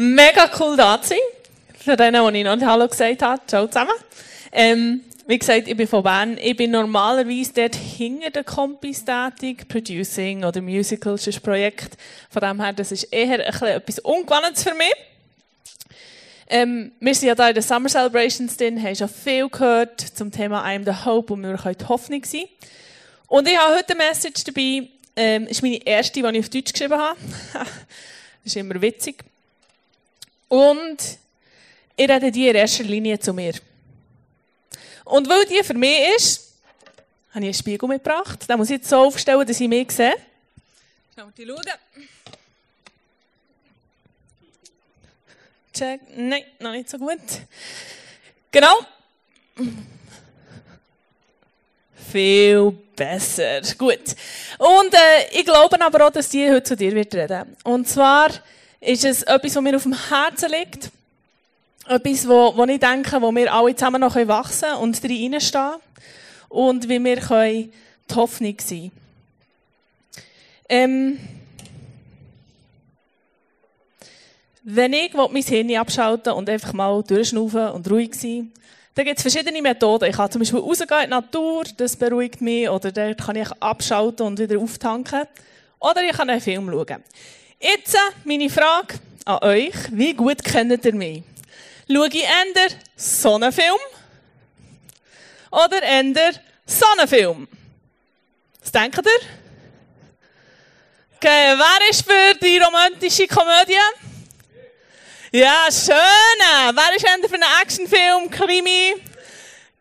Mega cool da zu sein. Für denen, die ich noch Hallo gesagt habe. Ciao zusammen. Ähm, wie gesagt, ich bin von Bern. Ich bin normalerweise dort hinter den Kompis tätig. Producing oder Musicals ist ein Projekt. Von dem her, das ist eher etwas Ungewohntes für mich. Ähm, wir sind ja da in den Summer Celebrations drin, haben schon viel gehört zum Thema I'm the Hope und wir können die Hoffnung sein. Und ich habe heute eine Message dabei. Ähm, ist meine erste, die ich auf Deutsch geschrieben habe. das ist immer witzig. Und ich rede die in erster Linie zu mir. Und weil die für mich ist, habe ich einen Spiegel mitgebracht. Den muss ich jetzt so aufstellen, dass ich mich sehe. Schauen wir schauen. Check. Nein, noch nicht so gut. Genau. Viel besser. Gut. Und äh, ich glaube aber auch, dass die heute zu dir wird reden. Und zwar ist es etwas, was mir auf dem Herzen liegt. Etwas, wo, wo ich denke, wo wir alle zusammen noch wachsen können und reinstehen Und wie wir die Hoffnung sein ähm, Wenn ich mein Hirn abschalten und einfach mal durchschnaufen und ruhig sein dann gibt es verschiedene Methoden. Ich kann zum Beispiel rausgehen in die Natur, das beruhigt mich, oder dort kann ich abschalten und wieder auftanken. Oder ich kann einen Film schauen. Jetzt meine Frage an euch, wie gut kennt ihr mich? Schaue ich eher Sonnenfilm oder eher Sonnenfilm? Was denkt ihr? Okay, wer ist für die romantische Komödie? Ja, schön. Wer ist denn für einen Actionfilm, Krimi?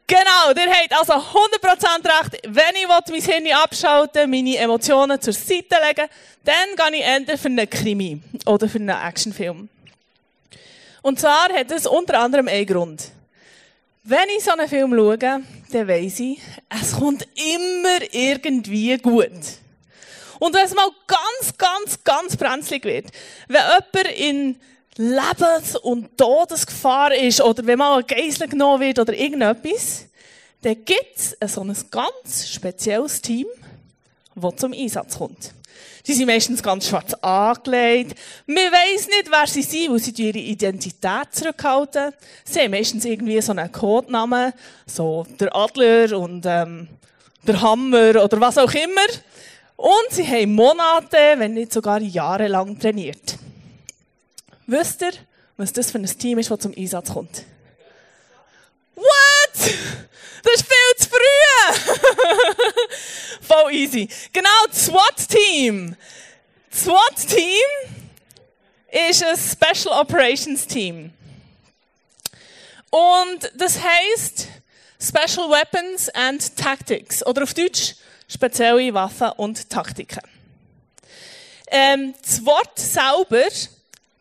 Genau, der hat also 100% recht. Wenn ich mein Hirn abschalten meine Emotionen zur Seite legen dann gehe ich entweder für einen Krimi oder für einen Actionfilm. Und zwar hat es unter anderem einen Grund. Wenn ich so einen Film schaue, dann weiss ich, es kommt immer irgendwie gut. Und wenn es mal ganz, ganz, ganz brenzlig wird, wenn jemand in Lebens- und Todesgefahr ist oder wenn mal ein Geisel genommen wird oder irgendetwas, dann gibt es so ein ganz spezielles Team, das zum Einsatz kommt. Sie sind meistens ganz schwarz angelegt. Man weiss nicht, wer sie sind, weil sie ihre Identität zurückhalten. Sie haben meistens irgendwie so einen Codenamen, so der Adler und ähm, der Hammer oder was auch immer. Und sie haben Monate, wenn nicht sogar Jahre lang trainiert. Wisst ihr, was das für ein Team ist, das zum Einsatz kommt? What? Das ist viel zu früh! Voll easy. Genau, das SWAT-Team. Das SWAT-Team ist ein Special Operations Team. Und das heißt Special Weapons and Tactics. Oder auf Deutsch spezielle Waffen und Taktiken. Ähm, das Wort selber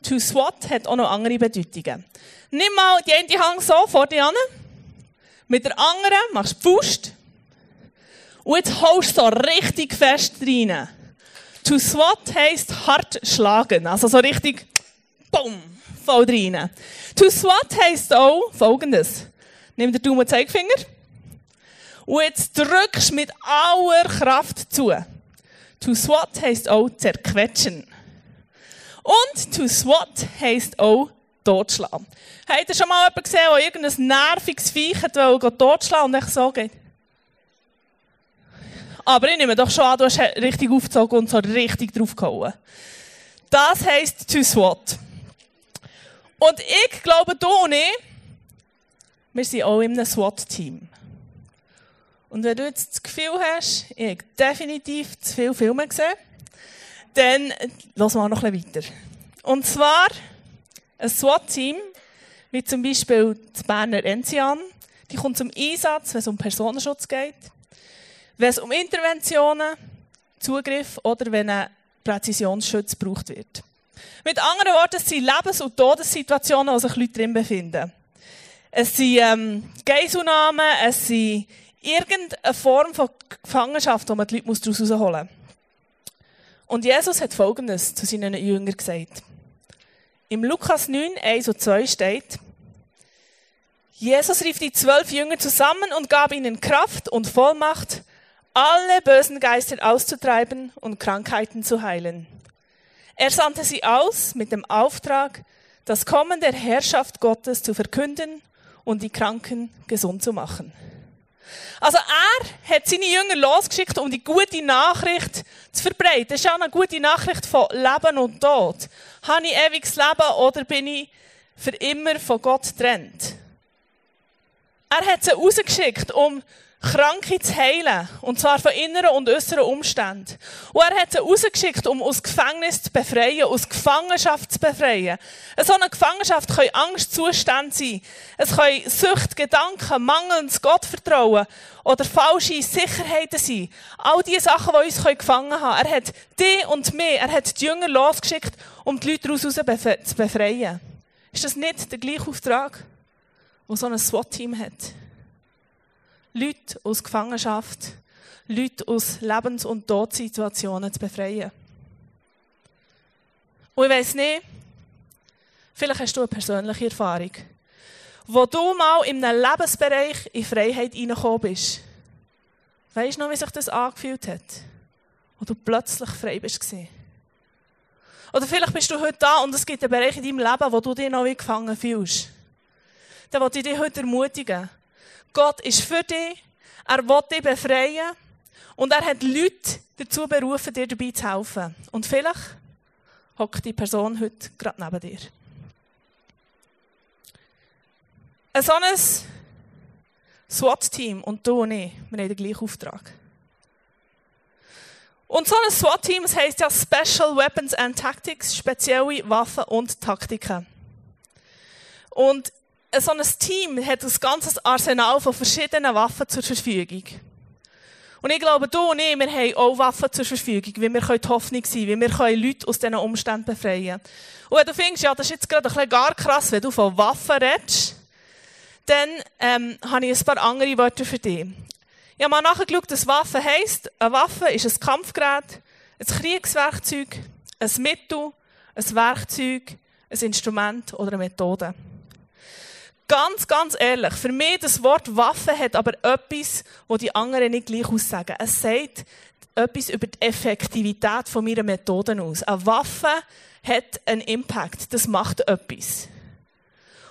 To SWAT hat auch noch andere Bedeutungen. Nimm mal die eine Hand so vor dir an. Mit der anderen machst du Faust. Und jetzt haust du so richtig fest rein. To SWAT heisst hart schlagen. Also so richtig, bumm, voll rein. To SWAT heisst auch folgendes. Nimm den Daumen und Zeigefinger. Und jetzt drückst du mit aller Kraft zu. To SWAT heisst auch zerquetschen. Und to SWAT heisst auch totschlagen. Habt ihr schon mal jemanden gesehen, der irgendein nerviges Viech hat, totschlagen und echt so geht? Aber ich nehme doch schon an, du hast richtig aufgezogen und so richtig draufgehauen. Das heisst to SWAT. Und ich glaube, du und ich, wir sind auch in einem SWAT-Team. Und wenn du jetzt das Gefühl hast, ich habe definitiv zu viele Filme gesehen, dann lassen wir noch ein bisschen weiter. Und zwar ein SWAT-Team, wie zum Beispiel das Berner Enzian, die kommt zum Einsatz, wenn es um Personenschutz geht, wenn es um Interventionen, Zugriff oder wenn ein Präzisionsschutz gebraucht wird. Mit anderen Worten, es sind Lebens- und Todessituationen, wo sich Leute drin befinden. Es sind ähm, Geiselnahmen, es sind irgendeine Form von Gefangenschaft, wo man die Leute daraus herausholen muss. Und Jesus hat Folgendes zu seinen Jüngern gesagt. Im Lukas 9, 1 und 2 steht, Jesus rief die zwölf Jünger zusammen und gab ihnen Kraft und Vollmacht, alle bösen Geister auszutreiben und Krankheiten zu heilen. Er sandte sie aus mit dem Auftrag, das Kommen der Herrschaft Gottes zu verkünden und die Kranken gesund zu machen. Also er hat seine Jünger losgeschickt, um die gute Nachricht zu verbreiten. Das ist auch eine gute Nachricht von Leben und Tod. Habe ich ewiges Leben oder bin ich für immer von Gott getrennt? Er hat sie rausgeschickt, um Kranke zu heilen. Und zwar von inneren und äußeren Umständen. Und er hat sie rausgeschickt, um aus Gefängnis zu befreien, aus Gefangenschaft zu befreien. So eine Gefangenschaft kann Angstzustände sein. Es können Sucht, Gedanken, mangelndes Gottvertrauen oder falsche Sicherheiten sein. All diese Sachen, die uns gefangen haben. Er hat die und mich, er hat die Jünger losgeschickt, um die Leute daraus zu befreien. Ist das nicht der gleiche Auftrag, den so ein SWAT-Team hat? Leute aus Gefangenschaft, Leute aus Lebens- und Todsituationen zu befreien. Und ich weiss nicht, vielleicht hast du eine persönliche Erfahrung, wo du mal in einem Lebensbereich in Freiheit reingekommen bist. Weißt du noch, wie sich das angefühlt hat? Wo du plötzlich frei bist. Oder vielleicht bist du heute da und es gibt einen Bereich in deinem Leben, wo du dich noch wie gefangen fühlst. Dann wollte ich dich heute ermutigen. Gott ist für dich, er will dich befreien und er hat Leute dazu berufen, dir dabei zu helfen. Und vielleicht hockt die Person heute gerade neben dir. Ein solches SWAT-Team und du und ich, wir haben den gleichen Auftrag. Und so ein SWAT-Team heisst ja Special Weapons and Tactics, spezielle Waffen und Taktiken. Und so ein Team hat ein ganzes Arsenal von verschiedenen Waffen zur Verfügung. Und ich glaube, du und ich, wir haben auch Waffen zur Verfügung, wie wir die Hoffnung sein wie wir Leute aus diesen Umständen befreien Und wenn du findest, ja, das ist jetzt gerade ein bisschen gar krass, wenn du von Waffen redest, dann ähm, habe ich ein paar andere Wörter für dich. Ich habe mal nachgeschaut, was Waffe heisst. Eine Waffe ist ein Kampfgerät, ein Kriegswerkzeug, ein Mittel, ein Werkzeug, ein Instrument oder eine Methode. Ganz, ganz ehrlich, für mich das Wort Waffe hat aber etwas, wo die anderen nicht gleich aussagen. Es sagt etwas über die Effektivität von meiner Methoden aus. Eine Waffe hat einen Impact. Das macht etwas.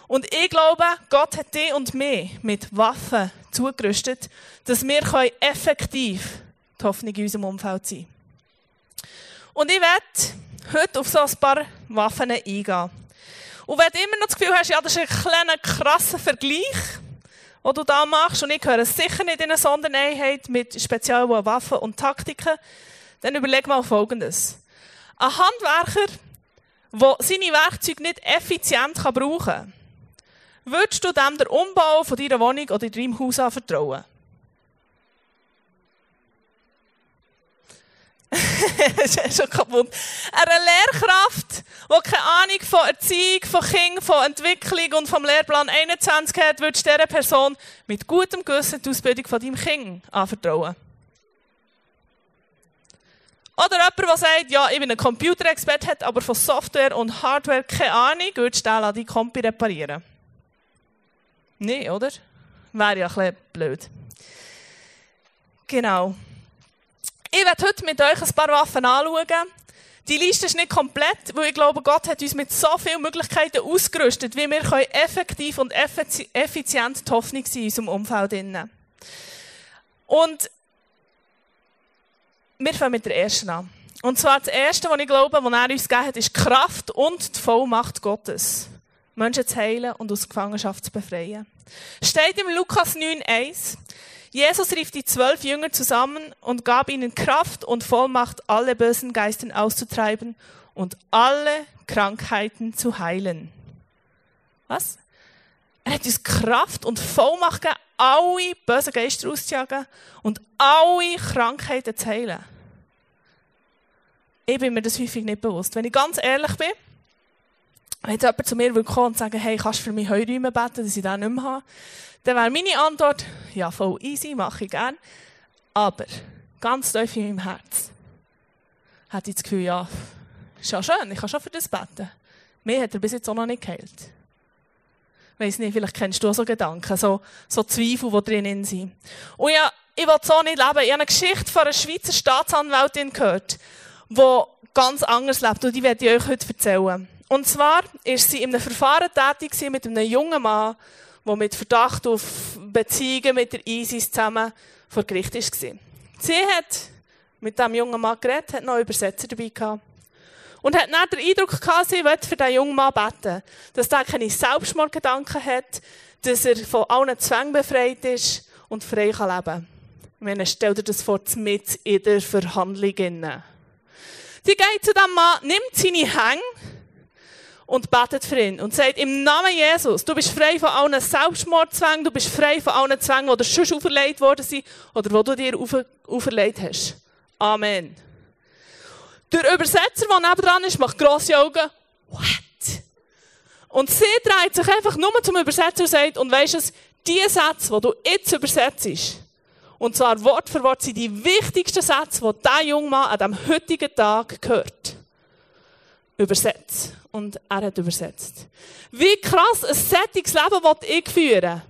Und ich glaube, Gott hat dich und mich mit Waffen zugerüstet, dass wir effektiv die Hoffnung in unserem Umfeld sein Und ich werde heute auf so ein paar Waffen eingehen. Und wenn du immer noch das Gefühl hast, ja, das ist ein kleiner, krasser Vergleich, den du da machst, und ich gehöre sicher nicht in eine Sondereinheit mit speziellen Waffen und Taktiken, dann überleg mal Folgendes. Ein Handwerker, der seine Werkzeuge nicht effizient brauchen kann, würdest du dem den Umbau von deiner Wohnung oder deinem Haus anvertrauen? Ist schon kaputt. Eine Lehrkraft, die keine Ahnung von Erziehung, von Kindern, von Entwicklung und vom Lehrplan 21 hat, würdest du dieser Person mit gutem Gewissen die Ausbildung von deinem Kind anvertrauen. Oder jemand, der sagt, ja, ich bin ein Computerexperte, hat aber von Software und Hardware keine Ahnung, würdest du den die Kompi reparieren? Nein, oder? Wäre ja ein bisschen blöd. Genau. Ich werde heute mit euch ein paar Waffen anschauen. Die Liste ist nicht komplett, weil ich glaube, Gott hat uns mit so vielen Möglichkeiten ausgerüstet, wie wir effektiv und effizient die Hoffnung sein in unserem Umfeld. Und wir fangen mit der ersten an. Und zwar das erste, was ich glaube, was er uns gegeben hat, ist Kraft und die Vollmacht Gottes. Menschen zu heilen und aus Gefangenschaft zu befreien. Steht im Lukas 9,1. Jesus rief die zwölf Jünger zusammen und gab ihnen Kraft und Vollmacht, alle bösen Geistern auszutreiben und alle Krankheiten zu heilen. Was? Er hat uns Kraft und Vollmacht gegeben, alle bösen Geister auszujagen und alle Krankheiten zu heilen. Ich bin mir das häufig nicht bewusst. Wenn ich ganz ehrlich bin, wenn jetzt jemand zu mir kommen und sagen, hey, kannst du für mich Heuräume beten, dass ich das nicht mehr habe, dann wäre meine Antwort, ja, voll easy, mache ich gern. Aber ganz tief in meinem Herz hatte ich das Gefühl, ja, ist ja schön, ich kann schon für das beten. Mir hat er bis jetzt auch noch nicht geheilt. Weiss nicht, vielleicht kennst du so Gedanken, so, so Zweifel, die drinnen sind. Und ja, ich will so nicht leben. Ich habe eine Geschichte von einer Schweizer Staatsanwältin gehört, die ganz anders lebt. Und die werde ich euch heute erzählen. Und zwar ist sie in einem Verfahren tätig mit einem jungen Mann, der mit Verdacht auf Beziehungen mit der ISIS zusammen vor Gericht war. Sie hat mit diesem jungen Mann geredet, hat noch einen Übersetzer dabei gehabt. Und hat dann den Eindruck gehabt, sie will für diesen jungen Mann beten. Dass er keine Selbstmordgedanken hat, dass er von allen Zwängen befreit ist und frei kann leben kann. Meine, stell dir das vor, mit in der Verhandlung. Sie geht zu diesem Mann, nimmt seine Hänge und betet für ihn und sagt, im Namen Jesus, du bist frei von allen Selbstmordzwängen, du bist frei von allen Zwängen, die dir schon auferlegt worden sind oder die du dir auferlegt hast. Amen. Der Übersetzer, der nebenan ist, macht grosse Augen. What? Und sie dreht sich einfach nur zum Übersetzer und sagt, und weisst du, die Sätze, die du jetzt übersetzt, und zwar Wort für Wort, sind die wichtigsten Sätze, die dieser junge Mann an diesem heutigen Tag gehört. Übersetzt. Und er hat übersetzt. Wie krass ein sättiges Leben will ich führen.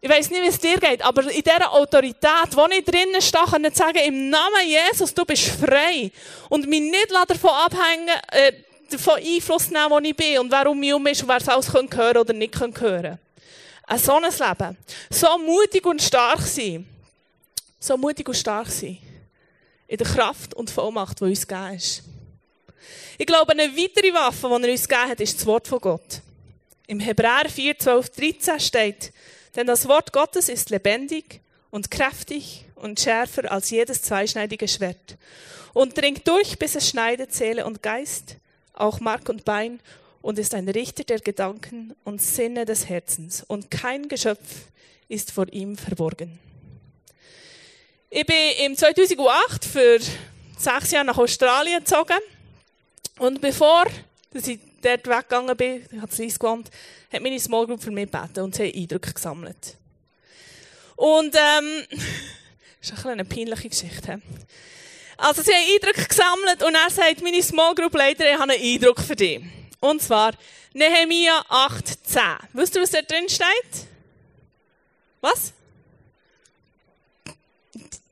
Ich weiss nicht, wie es dir geht, aber in dieser Autorität, wo ich drinnen stehe, kann ich sagen, im Namen Jesus, du bist frei. Und mich nicht davon abhängen, äh, davon Einfluss nehmen, wo ich bin und wer um mich herum ist und wer es alles hören können oder nicht hören können. Ein so ein Leben. So mutig und stark sein so mutig und stark sein. In der Kraft und Vollmacht, die uns gegeben ist. Ich glaube, eine weitere Waffe, die er uns gegeben hat, ist das Wort von Gott. Im Hebräer 4, 12, 13 steht, denn das Wort Gottes ist lebendig und kräftig und schärfer als jedes zweischneidige Schwert und dringt durch, bis es schneidet Seele und Geist, auch Mark und Bein und ist ein Richter der Gedanken und Sinne des Herzens und kein Geschöpf ist vor ihm verborgen. Ich bin im 2008 für sechs Jahre nach Australien gezogen. Und bevor ich dort weggegangen bin, ich habe in gewohnt, hat meine Small Group für mich gebeten und sie haben Eindrücke gesammelt. Und, ähm, das ist eine peinliche Geschichte. Also, sie haben Eindrücke gesammelt und er sagt meine Small Group Leiter, ich habe einen Eindruck für dich. Und zwar, Nehemiah 8,10. Wisst ihr, was da drin steht? Was?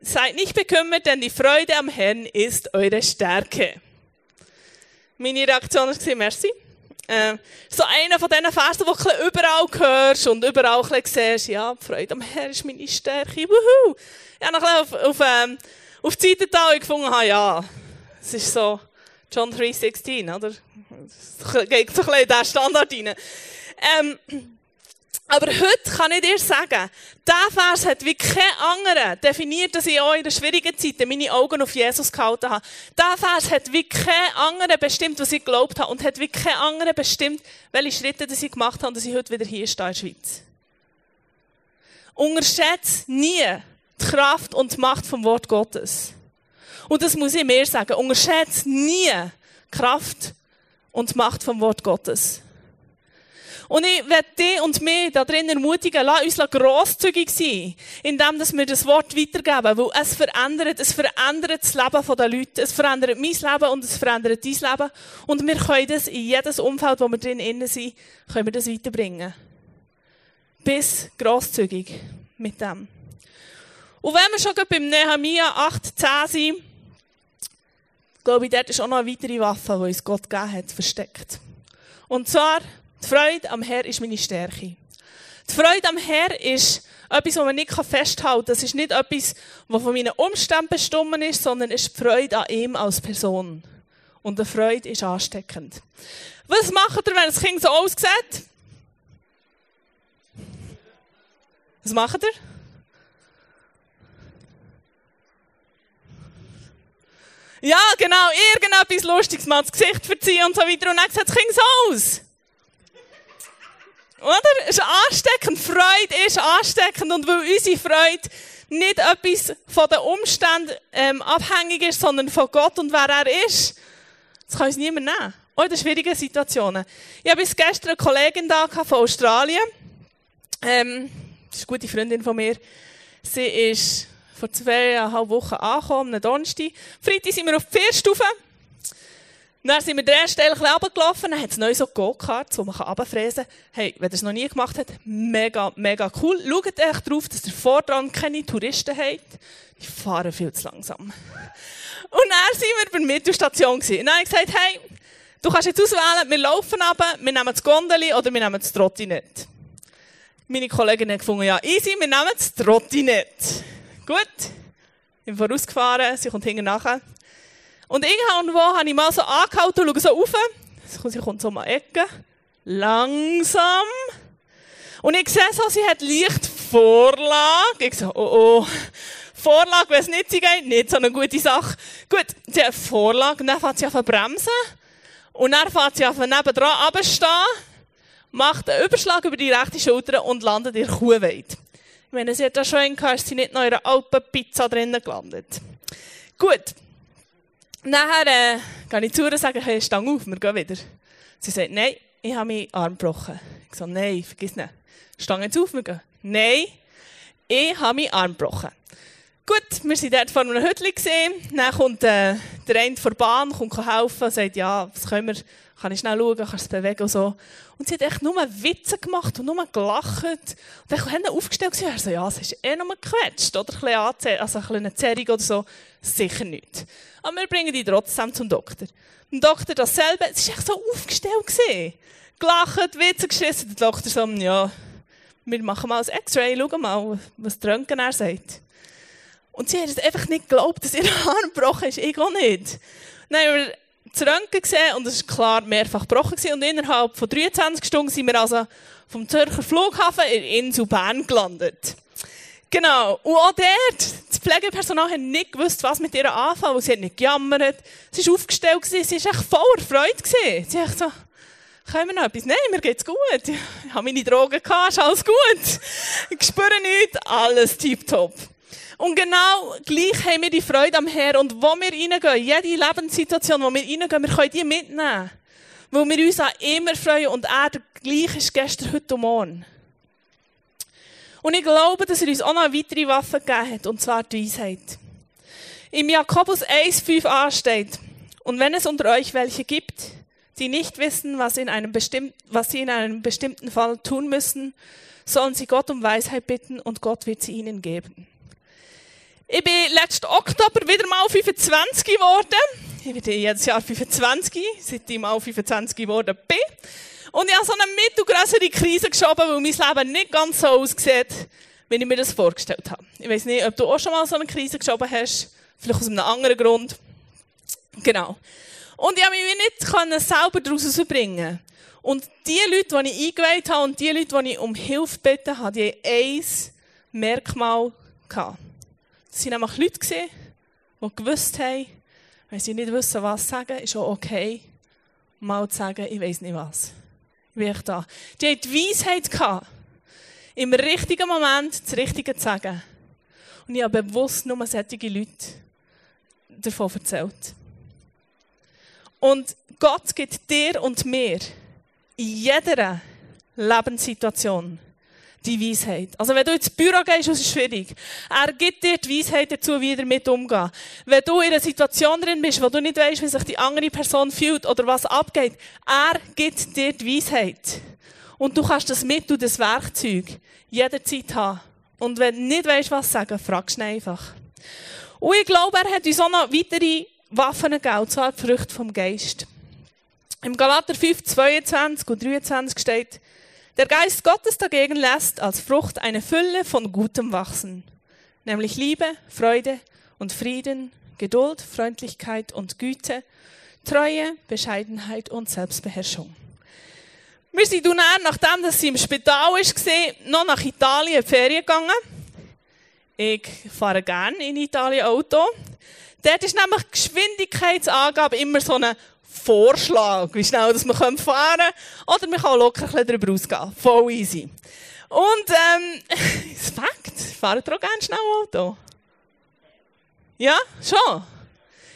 Seid nicht bekümmert, denn die Freude am Herrn ist eure Stärke. Meine Reaktion war, merci. Äh, so einer von diesen Versen, die du überall hörst und überall siehst, ja, die Freude am Herrn ist meine Stärke, wuhu. Ich habe noch auf, auf, ähm, auf die Seite da gefunden, habe, ja, es ist so John 3,16, oder? Es geht so ein bisschen in diesen Standard rein. Ähm, aber heute kann ich dir sagen, dieser Vers hat wie kein anderer definiert, dass ich auch in der schwierigen Zeit meine Augen auf Jesus gehalten habe. Dieser Vers hat wie kein anderer bestimmt, was ich geglaubt habe und hat wie kein anderer bestimmt, welche Schritte ich gemacht habe und dass ich heute wieder hier stehe in der Schweiz. Unterschätze nie die Kraft und die Macht vom Wort Gottes. Und das muss ich mir sagen. Unterschätze nie die Kraft und die Macht vom Wort Gottes. Und ich werde dich und mich da drin ermutigen, lass uns grosszügig sein, indem wir das Wort weitergeben, weil es verändert, es verändert das Leben der Leute, es verändert mein Leben und es verändert dein Leben. Und wir können das in jedes Umfeld, wo wir drin sind, können wir das weiterbringen. Bis grosszügig mit dem. Und wenn wir schon beim Nehemiah 8, 10 sind, glaube ich, dort ist auch noch eine weitere Waffe, die uns Gott gegeben hat, versteckt. Und zwar die Freude am Herr ist meine Stärke. Die Freude am Herr ist etwas, was man nicht festhalten kann. Das ist nicht etwas, was von meinen Umständen bestimmt ist, sondern es ist die Freude an ihm als Person. Und die Freude ist ansteckend. Was macht ihr, wenn das Kind so aussieht? Was macht ihr? Ja, genau, irgendetwas Lustiges mal das Gesicht verziehen und so weiter. Und dann sieht das Kind so aus. Oder? Ist ansteckend. Freude ist ansteckend. Und weil unsere Freude nicht etwas von den Umständen ähm, abhängig ist, sondern von Gott und wer er ist, das kann uns niemand nehmen. Auch in schwierigen Situationen. Ich habe bis gestern eine Kollegin da von Australien. Ähm, das ist eine gute Freundin von mir. Sie ist vor zweieinhalb Wochen angekommen, am Donnerstag. Freitag sind wir auf die Vierstufe. Dann sind wir den ersten Teil runtergelaufen, dann hat es neu so Go-Karts, die man runterfräsen kann. Hey, ihr es noch nie gemacht habt, mega, mega cool. Schaut echt darauf, dass ihr vordran keine Touristen habt. Die fahren viel zu langsam. Und dann sind wir bei der Mittelstation gewesen. Und dann habe ich gesagt, hey, Du kannst jetzt auswählen, wir laufen runter, wir nehmen das Gondeli oder wir nehmen das Trottinett. Meine Kollegin hat gefunden, ja, easy, wir nehmen das Trottinett. Gut. Ich bin vorausgefahren, sie kommt hinten nachher. Und irgendwo habe ich mal so angehalten und schaue so rauf. Sie kommt so um die Ecke. Langsam. Und ich sehe so, sie hat leicht Vorlage. Ich so, oh oh. Vorlage, wenn es nicht sie geht, nicht so eine gute Sache. Gut, sie hat Vorlage, und dann fährt sie auf bremsen. Und dann fährt sie auf nebendran runterstehen, macht einen Überschlag über die rechte Schulter und landet in Kuhweide. Ich meine, sie hat da schon einen ist sie nicht noch in einer Alpenpizza drinnen gelandet. Gut. Nachher äh, gehe ich zu und sage, hey, stang auf, wir gehen wieder. Sie sagt, nein, ich habe meinen Arm gebrochen. Ich sage, nein, vergiss nicht. Stang jetzt auf, wir gehen. Nein, ich habe meinen Arm gebrochen. Gut, wir sind dort vor einem Hütchen. Dann kommt äh, der eine vor der Bahn, kommt helfen und sagt, ja, was können wir, kann ich schnell schauen, kannst du es bewegen und so. Und sie hat echt nur Witze gemacht und nur gelacht. Und dann haben aufgestellt und so, ja, es ist eh nur gequetscht oder ein bisschen, also ein eine Zerrung oder so. Sicher nicht. Aber wir bringen die trotzdem zum Doktor. Dem Doktor dasselbe, es war echt so aufgestellt. Gewesen. Gelacht, Witze geschissen. Der Doktor so, ja, wir machen mal ein X-Ray, schauen mal, was der Röntgen er sagt. Und sie hat es einfach nicht geglaubt, dass ihr Arm gebrochen ist. Ich auch nicht. Dann haben wir das Röntgen gesehen und es war klar mehrfach gebrochen. Und innerhalb von 23 Stunden sind wir also vom Zürcher Flughafen in Insel Bern gelandet. Genau. Und auch dort, das Pflegepersonal hat nicht gewusst, was mit ihr anfangen, weil sie hat nicht gejammert. Sie war aufgestellt, sie war echt voller Freude. Sie hat so, können wir noch etwas? Nein, mir geht's gut. Ich habe meine Drogen gehabt, ist alles gut. Ich spüre nichts, alles tiptop. Und genau gleich haben wir die Freude am Herrn. Und wo wir reingehen, jede Lebenssituation, wo wir reingehen, wir können die mitnehmen. Weil wir uns auch immer freuen und er der gleiche ist gestern, heute und morgen. Und ich glaube, dass er uns auch noch eine weitere Waffe gegeben hat, und zwar die Weisheit. Im Jakobus 1,5 ansteht, und wenn es unter euch welche gibt, die nicht wissen, was, in einem was sie in einem bestimmten Fall tun müssen, sollen sie Gott um Weisheit bitten und Gott wird sie ihnen geben. Ich bin letzten Oktober wieder mal 25 geworden. Ich bin jedes Jahr 25, seit ich mal 25 geworden bin. Und ich habe so eine mittelgrößere Krise geschoben, weil mein Leben nicht ganz so aussieht, wie ich mir das vorgestellt habe. Ich weiß nicht, ob du auch schon mal so eine Krise geschoben hast. Vielleicht aus einem anderen Grund. Genau. Und ich habe mich nicht selber daraus rausbringen Und die Leute, die ich eingeweiht habe und die Leute, die ich um Hilfe gebeten habe, die haben ein Merkmal gehabt. Es waren nämlich Leute, die gewusst haben, wenn sie nicht wissen, was sagen, ist auch okay, mal zu sagen, ich weiß nicht was. Ich bin da. Die hatten die Weisheit gehabt, im richtigen Moment das Richtige zu sagen. Und ich habe bewusst nur solche Leute davon erzählt. Und Gott gibt dir und mir in jeder Lebenssituation die Weisheit. Also wenn du ins Büro gehst, ist es schwierig. Er gibt dir die Weisheit dazu, wie damit umgehen. Wenn du in einer Situation drin bist, wo du nicht weißt, wie sich die andere Person fühlt oder was abgeht, er gibt dir die Weisheit. Und du kannst das Mittel, das Werkzeug, jederzeit haben. Und wenn du nicht weißt, was sagen, fragst du einfach. Und ich glaube, er hat uns auch noch weitere Waffen gegeben, und zwar die Früchte vom Geist. Im Galater 5, 22 und 23 steht, der Geist Gottes dagegen lässt als Frucht eine Fülle von Gutem wachsen, nämlich Liebe, Freude und Frieden, Geduld, Freundlichkeit und Güte, Treue, Bescheidenheit und Selbstbeherrschung. Wir sind dann, nachdem dass sie im Spital war, noch nach Italien in Ferien gegangen. Ich fahre gerne in Italien Auto. Dort ist nämlich Geschwindigkeitsangabe immer so eine Vorschlag, wie schnell dass wir fahren können. Oder man kann locker ein bisschen darüber ausgehen. Voll easy. Und, ähm, das Fakt, fahren ihr auch gerne schnell Auto? Ja, schon?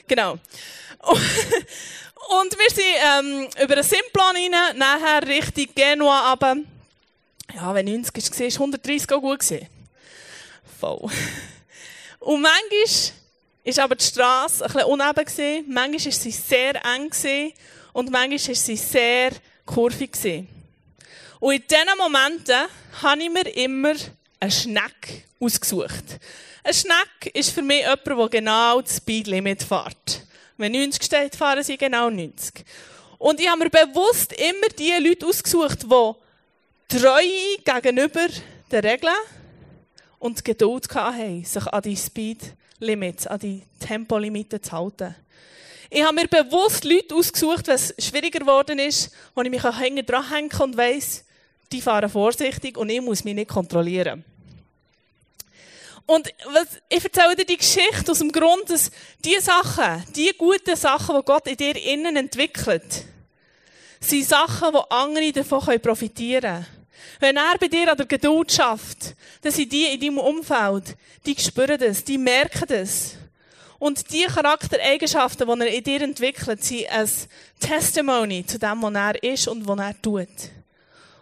Genau. Und wir sind ähm, über einen Simplan rein, nachher Richtung Genua runter. Ja, wenn 90 war, war 130 auch gut. Voll. Und manchmal ist aber die Straße ein bisschen uneben gewesen. Manchmal war sie sehr eng und manchmal war sie sehr kurvig gewesen. Und in diesen Momenten habe ich mir immer einen Schneck ausgesucht. Ein Schneck ist für mich jemand, der genau das Speedlimit fährt. Wenn 90 steht, fahren sie genau 90. Und ich habe mir bewusst immer die Leute ausgesucht, die treu gegenüber den Regeln und Geduld hatten, sich an die Speed Limits, an die Tempolimite zu halten. Ich habe mir bewusst Leute ausgesucht, es schwieriger geworden ist, wo ich mich hinten dran hängen und weiss, die fahren vorsichtig und ich muss mich nicht kontrollieren. Und ich erzähle dir die Geschichte aus dem Grund, dass die Sachen, die guten Sachen, die Gott in dir innen entwickelt, sind Sachen, die andere davon profitieren können. Wenn er bei dir an der Geduld schafft, dann sind die in deinem Umfeld, die spüren das, die merken das. Und die Charaktereigenschaften, die er in dir entwickelt, sind ein Testimony zu dem, was er ist und was er tut.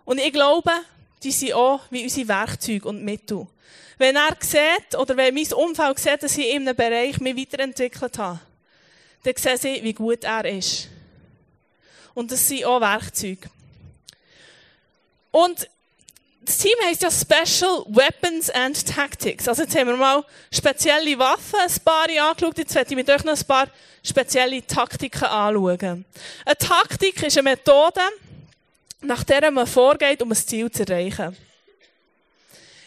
Und ich glaube, die sind auch wie unsere Werkzeuge und Mittel. Wenn er sieht, oder wenn mein Umfeld sieht, dass ich in einem Bereich mich weiterentwickelt habe, dann sehen sie, wie gut er ist. Und das sind auch Werkzeuge. Und das Team heißt ja Special Weapons and Tactics. Also jetzt haben wir mal spezielle Waffen, ein paar angeschaut. Jetzt werde ich mit euch noch ein paar spezielle Taktiken anschauen. Eine Taktik ist eine Methode, nach der man vorgeht, um ein Ziel zu erreichen.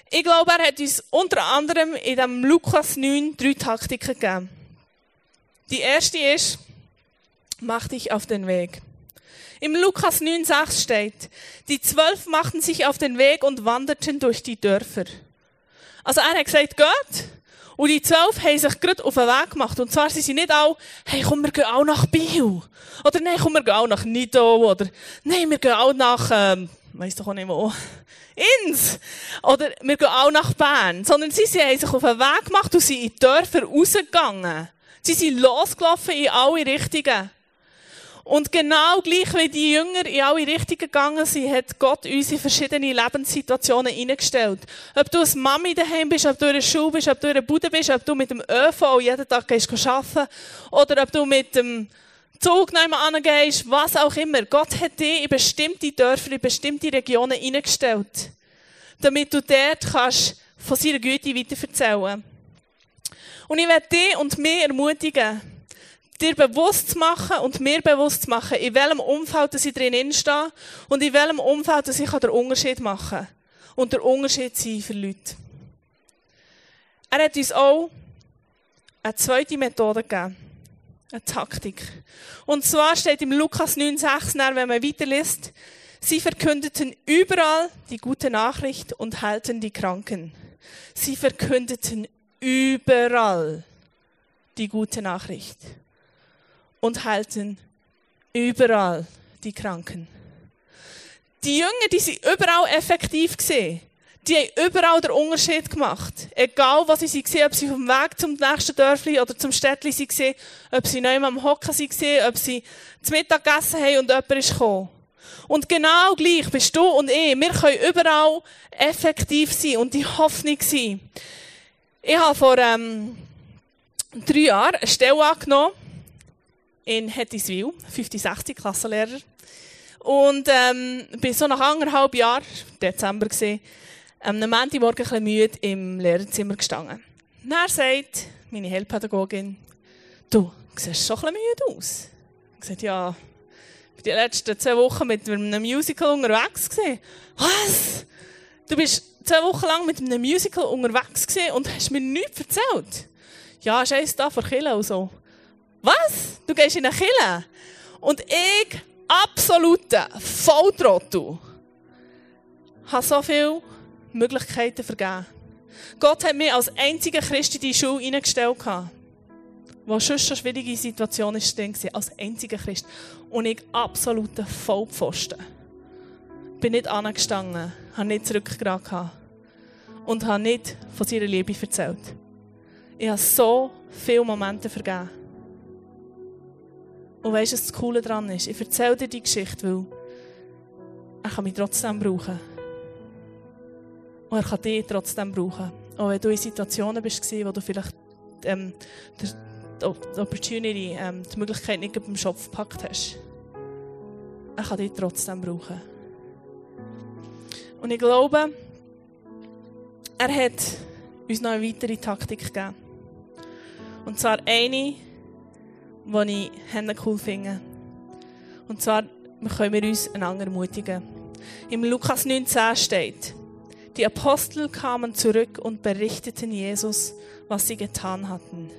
Ich glaube, er hat uns unter anderem in dem Lukas 9 drei Taktiken gegeben. Die erste ist, mach dich auf den Weg. Im Lukas 9,6 steht, die zwölf machten sich auf den Weg und wanderten durch die Dörfer. Also er hat gesagt, geht. Und die zwölf haben sich gerade auf den Weg gemacht. Und zwar sind sie nicht auch, hey, komm, wir gehen auch nach Biel. Oder nein, komm, wir gehen auch nach Nido. Oder nein, wir gehen auch nach, ähm, weiss doch auch nicht wo. Ins. Oder wir gehen auch nach Bern. Sondern sie, sie haben sich auf den Weg gemacht und sind in die Dörfer rausgegangen. Sie sind losgelaufen in alle Richtungen. Und genau gleich wie die Jünger in alle Richtungen gegangen sind, hat Gott uns in verschiedene Lebenssituationen hineingestellt. Ob du als Mami daheim bist, ob du in der Schule bist, ob du in der Bude bist, ob du mit dem ÖV jeden Tag gehst arbeiten oder ob du mit dem Zug nebenan gehst, was auch immer. Gott hat dich in bestimmte Dörfer, in bestimmte Regionen hineingestellt. Damit du dort kannst von seiner Güte weiterverzählen. Und ich werde dich und mich ermutigen, dir bewusst zu machen und mir bewusst zu machen, in welchem Umfeld ich drin stehe und in welchem Umfeld ich den Unterschied machen kann. Und der Unterschied sein für Leute. Er hat uns auch eine zweite Methode gegeben. Eine Taktik. Und zwar steht im Lukas 9,6, wenn man weiterliest, sie verkündeten überall die gute Nachricht und heilten die Kranken. Sie verkündeten überall die gute Nachricht und heilten überall die Kranken. Die Jünger, die sind überall effektiv gesehen. Die haben überall den Unterschied gemacht. Egal, was sie waren, ob sie auf dem Weg zum nächsten Dörfli oder zum Städtli waren, ob sie neu am Hocken waren, ob sie zum Mittag gegessen haben und jemand ist gekommen. Und genau gleich bist du und ich. Wir können überall effektiv sein und die Hoffnung sein. Ich habe vor ähm, drei Jahren eine Stelle angenommen in Hettiswil, 50-60 Klassenlehrer. Und ähm, bin so nach anderthalb Jahren, Dezember gesehen, am Montagmorgen ein bisschen müde im Lehrerzimmer gestanden. Dann sagt meine Heilpädagogin, du, siehst schon ein bisschen müde aus. Ich sagte, ja, ich die letzten zwei Wochen mit einem Musical unterwegs gewesen. Was? Du bist zwei Wochen lang mit einem Musical unterwegs gewesen und hast mir nichts erzählt? Ja, eins da vor Kille und so. Was? Du gehst in eine Kille? Und ich, absoluter Volltrottel, habe so viele Möglichkeiten vergeben. Gott hat mich als einziger Christ in die Schule hineingestellt, wo schon schon schwierige Situationen drin waren, als einziger Christ. Und ich, absoluter Vollpfosten, bin nicht angestanden, habe nicht zurückgeraten und habe nicht von seiner Liebe erzählt. Ich habe so viele Momente vergeben. Und weißt du, was das Coole daran ist? Ich erzähle dir die Geschichte, weil er kann mich trotzdem brauchen. Und er kann dich trotzdem brauchen. Auch wenn du in Situationen bist, wo du vielleicht ähm, die, die Opportunity, ähm, die Möglichkeit nicht beim Schopf gepackt hast. Er kann dich trotzdem brauchen. Und ich glaube, er hat uns noch eine weitere Taktik gegeben. Und zwar eine, die ich cool finde. Und zwar können wir uns einander ermutigen. Im Lukas 19 steht, die Apostel kamen zurück und berichteten Jesus, was sie getan hatten.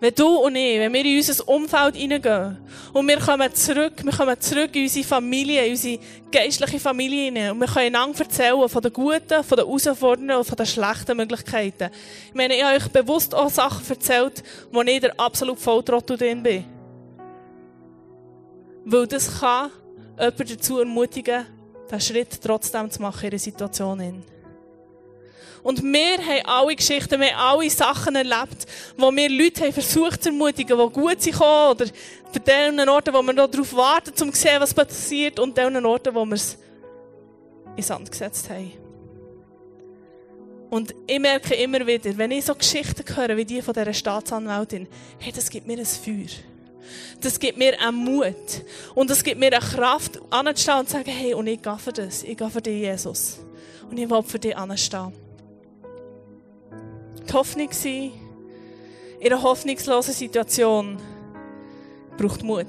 Wenn du und ich, wenn wir in unser Umfeld hineingehen und wir kommen zurück, wir kommen zurück in unsere Familie, in unsere geistliche Familie hinein und wir können einander erzählen von den guten, von den herausfordernden und von den schlechten Möglichkeiten. Ich meine, ich habe euch bewusst auch Sachen erzählt, wo ich der absolut Volltrottel drin bin. Weil das kann jemanden dazu ermutigen, den Schritt trotzdem zu machen in einer Situation. Und wir haben alle Geschichten, wir haben alle Sachen erlebt, wo wir Leute haben versucht zu ermutigen, die gut sind oder für den Orten, wo wir noch darauf warten, um zu sehen, was passiert, und den Orten, wo wir es in Sand gesetzt haben. Und ich merke immer wieder, wenn ich so Geschichten höre, wie die von dieser Staatsanwältin, hey, das gibt mir ein Feuer. Das gibt mir einen Mut. Und das gibt mir eine Kraft, anzustehen und zu sagen, hey, und ich gehe für das. Ich gehe für dich, Jesus. Und ich will für dich anstehen. Die Hoffnung sein, in einer hoffnungslosen Situation, braucht Mut.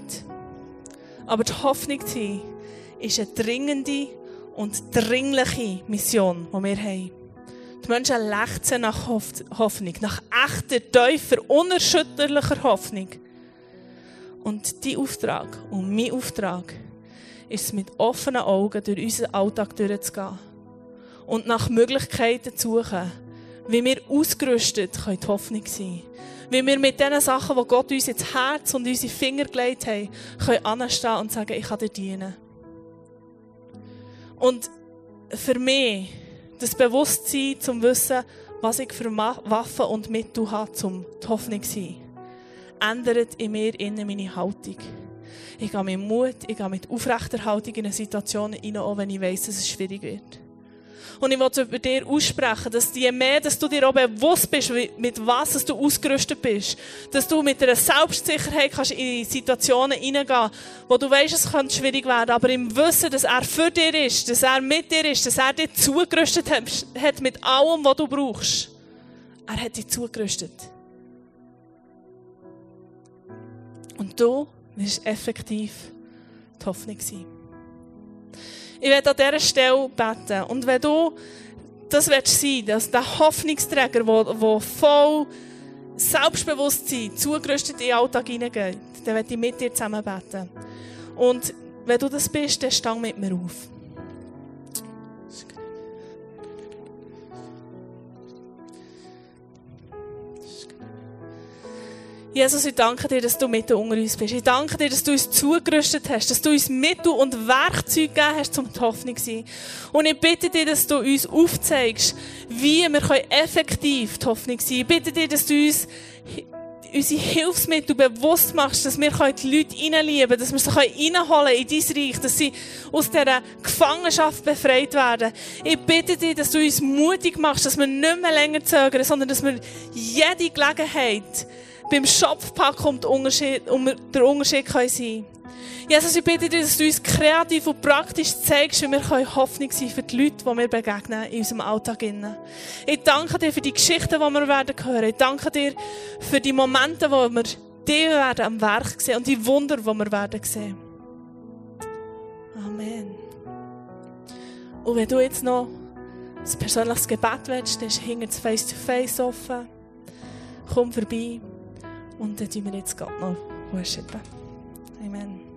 Aber die Hoffnung sein, ist eine dringende und dringliche Mission, die wir haben. Die Menschen lechzen nach Hoffnung, nach echter, tiefer, unerschütterlicher Hoffnung. Und dein Auftrag und mein Auftrag ist es, mit offenen Augen durch unseren Alltag durchzugehen und nach Möglichkeiten zu suchen, wie wir ausgerüstet können die Hoffnung sein Wie wir mit den Sachen, die Gott uns ins Herz und unsere Finger gelegt hat, können anstehen und sagen, ich kann dir dienen. Und für mich, das Bewusstsein zum Wissen, was ich für Waffen und Mittel habe, um die Hoffnung zu sein ändert in mir innen meine Haltung. Ich gehe mit Mut, ich gehe mit aufrechter Haltung in eine Situation hinein, auch wenn ich weiss, dass es schwierig wird. Und ich will über dir aussprechen, dass je mehr, dass du dir auch bewusst bist, mit was du ausgerüstet bist, dass du mit einer Selbstsicherheit kannst in Situationen hineingehen, wo du weißt, es könnte schwierig werden, aber im Wissen, dass er für dich ist, dass er mit dir ist, dass er dich zugerüstet hat mit allem, was du brauchst. Er hat dich zugerüstet. Und du wirst effektiv die Hoffnung sein. Ich werde an dieser Stelle beten. Und wenn du das willst sein, dass der Hoffnungsträger, der voll Selbstbewusstsein zugerüstet in den Alltag hineingeht, dann werde ich mit dir zusammen beten. Und wenn du das bist, dann stang mit mir auf. Jesus, ich danke dir, dass du mitten unter uns bist. Ich danke dir, dass du uns zugerüstet hast, dass du uns Mittel und Werkzeuge gegeben hast, um die Hoffnung zu sein. Und ich bitte dir, dass du uns aufzeigst, wie wir effektiv die Hoffnung sein können. Ich bitte dir, dass du uns unsere Hilfsmittel bewusst machst, dass wir die Leute reinlieben dass wir sie reinholen in dein Reich, dass sie aus dieser Gefangenschaft befreit werden. Ich bitte dich, dass du uns mutig machst, dass wir nicht mehr länger zögern, sondern dass wir jede Gelegenheit beim Schopfpacken um, Unterschied, um der Unterschied können sein Jesus, ich bitte dich, dass du uns kreativ und praktisch zeigst, wie wir Hoffnung sein für die Leute, die wir begegnen in unserem Alltag. Ich danke dir für die Geschichten, die wir werden hören. Ich danke dir für die Momente, wo wir dir werden am Werk sehen und die Wunder, die wir werden sehen. Amen. Und wenn du jetzt noch ein persönliches Gebet willst, dann ist hinter das Face-to-Face -face offen. Komm vorbei. under two minutes got no worship. Amen.